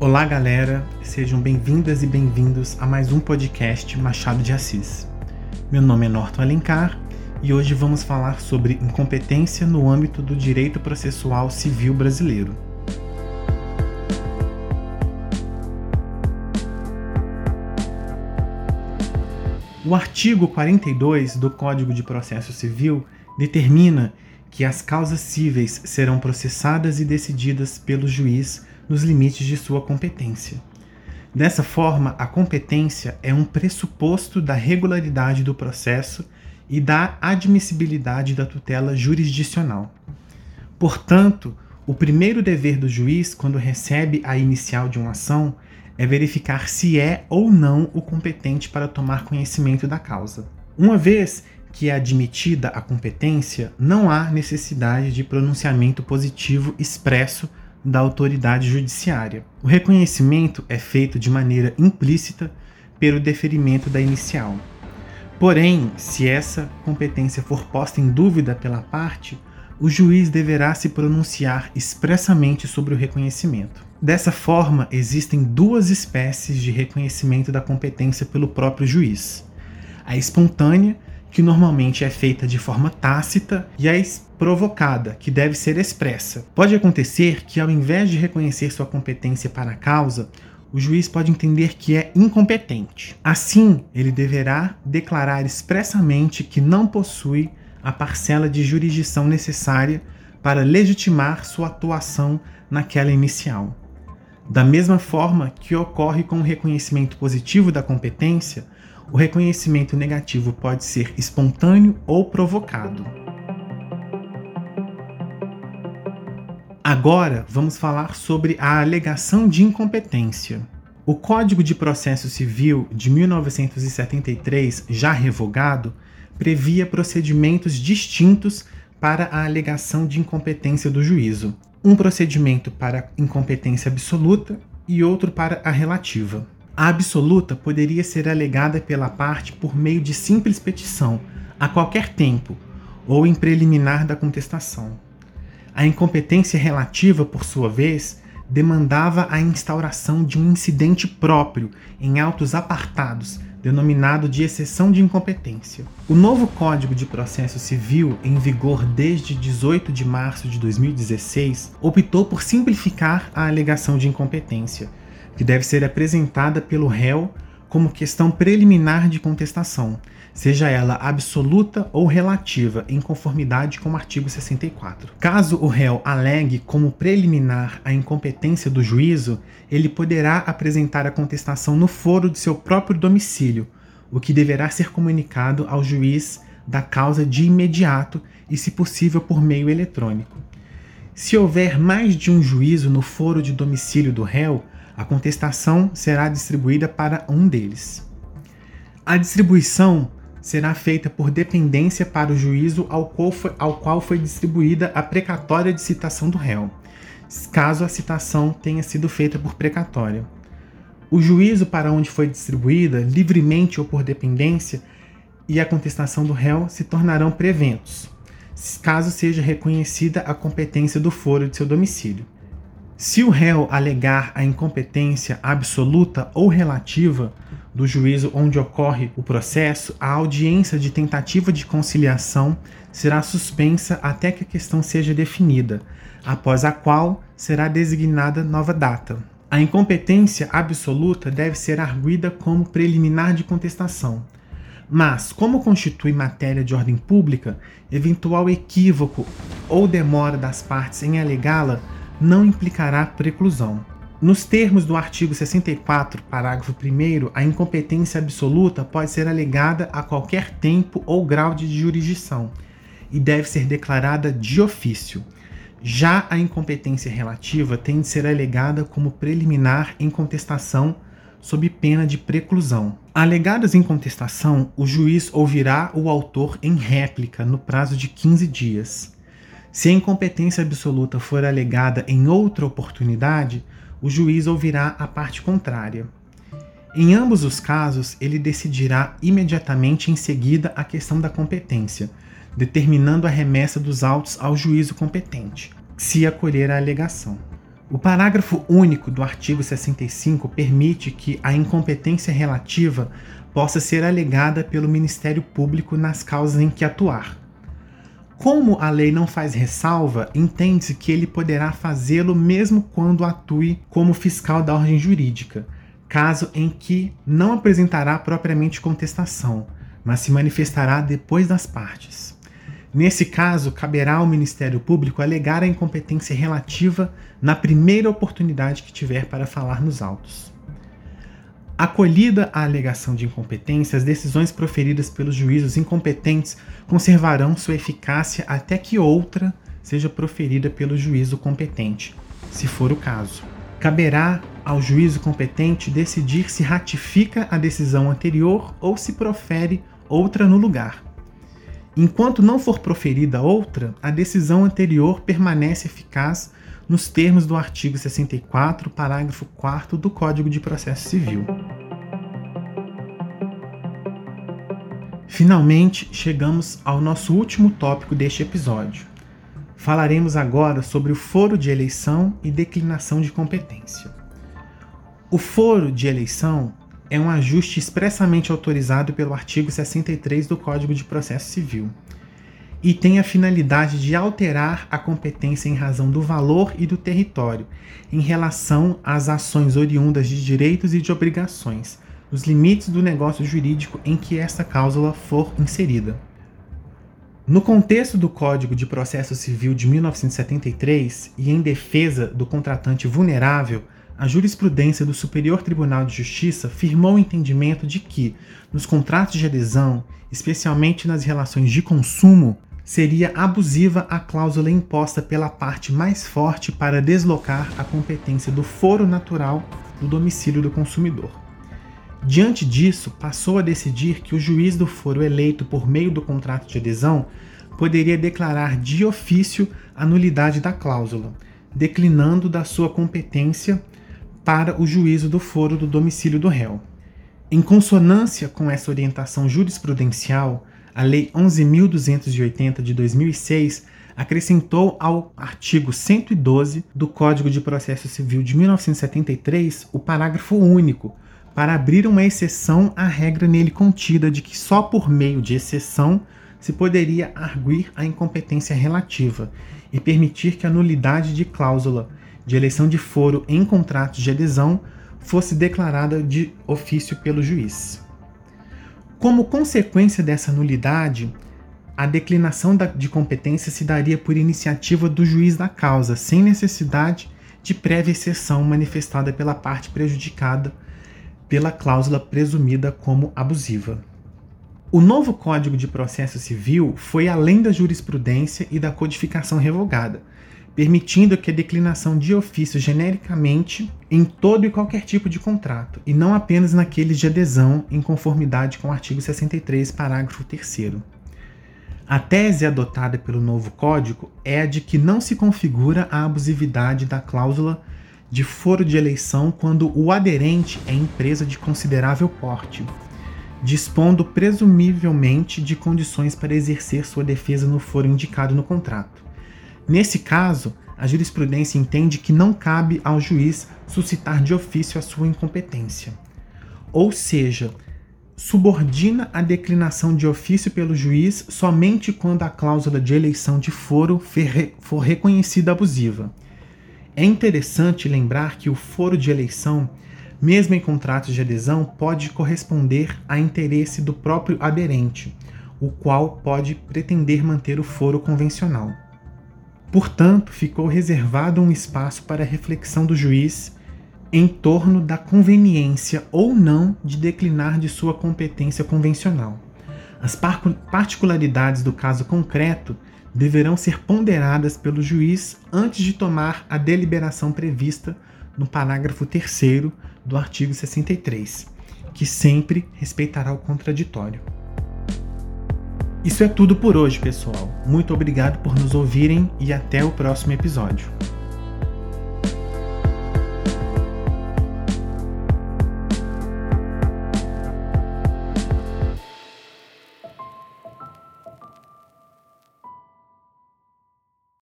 Olá, galera, sejam bem-vindas e bem-vindos a mais um podcast Machado de Assis. Meu nome é Norton Alencar e hoje vamos falar sobre incompetência no âmbito do direito processual civil brasileiro. O artigo 42 do Código de Processo Civil determina que as causas cíveis serão processadas e decididas pelo juiz nos limites de sua competência. Dessa forma, a competência é um pressuposto da regularidade do processo e da admissibilidade da tutela jurisdicional. Portanto, o primeiro dever do juiz, quando recebe a inicial de uma ação, é verificar se é ou não o competente para tomar conhecimento da causa. Uma vez que é admitida a competência, não há necessidade de pronunciamento positivo expresso da autoridade judiciária. O reconhecimento é feito de maneira implícita pelo deferimento da inicial. Porém, se essa competência for posta em dúvida pela parte, o juiz deverá se pronunciar expressamente sobre o reconhecimento. Dessa forma, existem duas espécies de reconhecimento da competência pelo próprio juiz: a espontânea que normalmente é feita de forma tácita, e a provocada, que deve ser expressa. Pode acontecer que, ao invés de reconhecer sua competência para a causa, o juiz pode entender que é incompetente. Assim, ele deverá declarar expressamente que não possui a parcela de jurisdição necessária para legitimar sua atuação naquela inicial. Da mesma forma que ocorre com o reconhecimento positivo da competência, o reconhecimento negativo pode ser espontâneo ou provocado. Agora vamos falar sobre a alegação de incompetência. O Código de Processo Civil de 1973, já revogado, previa procedimentos distintos para a alegação de incompetência do juízo. Um procedimento para incompetência absoluta e outro para a relativa. A absoluta poderia ser alegada pela parte por meio de simples petição, a qualquer tempo, ou em preliminar da contestação. A incompetência relativa, por sua vez, demandava a instauração de um incidente próprio em autos apartados, denominado de exceção de incompetência. O novo Código de Processo Civil, em vigor desde 18 de março de 2016, optou por simplificar a alegação de incompetência que deve ser apresentada pelo réu como questão preliminar de contestação, seja ela absoluta ou relativa, em conformidade com o artigo 64. Caso o réu alegue como preliminar a incompetência do juízo, ele poderá apresentar a contestação no foro de seu próprio domicílio, o que deverá ser comunicado ao juiz da causa de imediato e, se possível, por meio eletrônico. Se houver mais de um juízo no foro de domicílio do réu, a contestação será distribuída para um deles. A distribuição será feita por dependência para o juízo ao qual foi, ao qual foi distribuída a precatória de citação do réu, caso a citação tenha sido feita por precatória. O juízo para onde foi distribuída, livremente ou por dependência, e a contestação do réu se tornarão preventos, caso seja reconhecida a competência do foro de seu domicílio. Se o réu alegar a incompetência absoluta ou relativa do juízo onde ocorre o processo, a audiência de tentativa de conciliação será suspensa até que a questão seja definida, após a qual será designada nova data. A incompetência absoluta deve ser arguída como preliminar de contestação. Mas, como constitui matéria de ordem pública, eventual equívoco ou demora das partes em alegá-la não implicará preclusão. Nos termos do artigo 64, parágrafo 1, a incompetência absoluta pode ser alegada a qualquer tempo ou grau de jurisdição e deve ser declarada de ofício. Já a incompetência relativa tem de ser alegada como preliminar em contestação sob pena de preclusão. Alegadas em contestação, o juiz ouvirá o autor em réplica no prazo de 15 dias. Se a incompetência absoluta for alegada em outra oportunidade, o juiz ouvirá a parte contrária. Em ambos os casos, ele decidirá imediatamente em seguida a questão da competência, determinando a remessa dos autos ao juízo competente, se acolher a alegação. O parágrafo único do artigo 65 permite que a incompetência relativa possa ser alegada pelo Ministério Público nas causas em que atuar. Como a lei não faz ressalva, entende-se que ele poderá fazê-lo mesmo quando atue como fiscal da ordem jurídica, caso em que não apresentará propriamente contestação, mas se manifestará depois das partes. Nesse caso, caberá ao Ministério Público alegar a incompetência relativa na primeira oportunidade que tiver para falar nos autos. Acolhida a alegação de incompetência, as decisões proferidas pelos juízos incompetentes conservarão sua eficácia até que outra seja proferida pelo juízo competente, se for o caso. Caberá ao juízo competente decidir se ratifica a decisão anterior ou se profere outra no lugar. Enquanto não for proferida outra, a decisão anterior permanece eficaz nos termos do artigo 64, parágrafo 4 do Código de Processo Civil. Finalmente, chegamos ao nosso último tópico deste episódio. Falaremos agora sobre o foro de eleição e declinação de competência. O foro de eleição é um ajuste expressamente autorizado pelo artigo 63 do Código de Processo Civil e tem a finalidade de alterar a competência em razão do valor e do território, em relação às ações oriundas de direitos e de obrigações, nos limites do negócio jurídico em que esta cláusula for inserida. No contexto do Código de Processo Civil de 1973 e em defesa do contratante vulnerável, a jurisprudência do Superior Tribunal de Justiça firmou o entendimento de que, nos contratos de adesão, especialmente nas relações de consumo, seria abusiva a cláusula imposta pela parte mais forte para deslocar a competência do foro natural do domicílio do consumidor. Diante disso, passou a decidir que o juiz do foro eleito por meio do contrato de adesão poderia declarar de ofício a nulidade da cláusula, declinando da sua competência para o juízo do foro do domicílio do réu. Em consonância com essa orientação jurisprudencial, a Lei 11.280 de 2006 acrescentou ao artigo 112 do Código de Processo Civil de 1973 o parágrafo único, para abrir uma exceção à regra nele contida de que só por meio de exceção se poderia arguir a incompetência relativa e permitir que a nulidade de cláusula de eleição de foro em contratos de adesão fosse declarada de ofício pelo juiz. Como consequência dessa nulidade, a declinação de competência se daria por iniciativa do juiz da causa, sem necessidade de prévia exceção manifestada pela parte prejudicada pela cláusula presumida como abusiva. O novo Código de Processo Civil foi além da jurisprudência e da codificação revogada, permitindo que a declinação de ofício genericamente em todo e qualquer tipo de contrato, e não apenas naqueles de adesão em conformidade com o artigo 63, parágrafo 3 a tese adotada pelo novo código é a de que não se configura a abusividade da cláusula de foro de eleição quando o aderente é empresa de considerável porte, dispondo presumivelmente de condições para exercer sua defesa no foro indicado no contrato. Nesse caso, a jurisprudência entende que não cabe ao juiz suscitar de ofício a sua incompetência. Ou seja, subordina a declinação de ofício pelo juiz somente quando a cláusula de eleição de foro for reconhecida abusiva. É interessante lembrar que o foro de eleição, mesmo em contratos de adesão, pode corresponder a interesse do próprio aderente, o qual pode pretender manter o foro convencional. Portanto, ficou reservado um espaço para reflexão do juiz em torno da conveniência ou não de declinar de sua competência convencional. As particularidades do caso concreto deverão ser ponderadas pelo juiz antes de tomar a deliberação prevista no parágrafo 3 do artigo 63, que sempre respeitará o contraditório. Isso é tudo por hoje, pessoal. Muito obrigado por nos ouvirem e até o próximo episódio.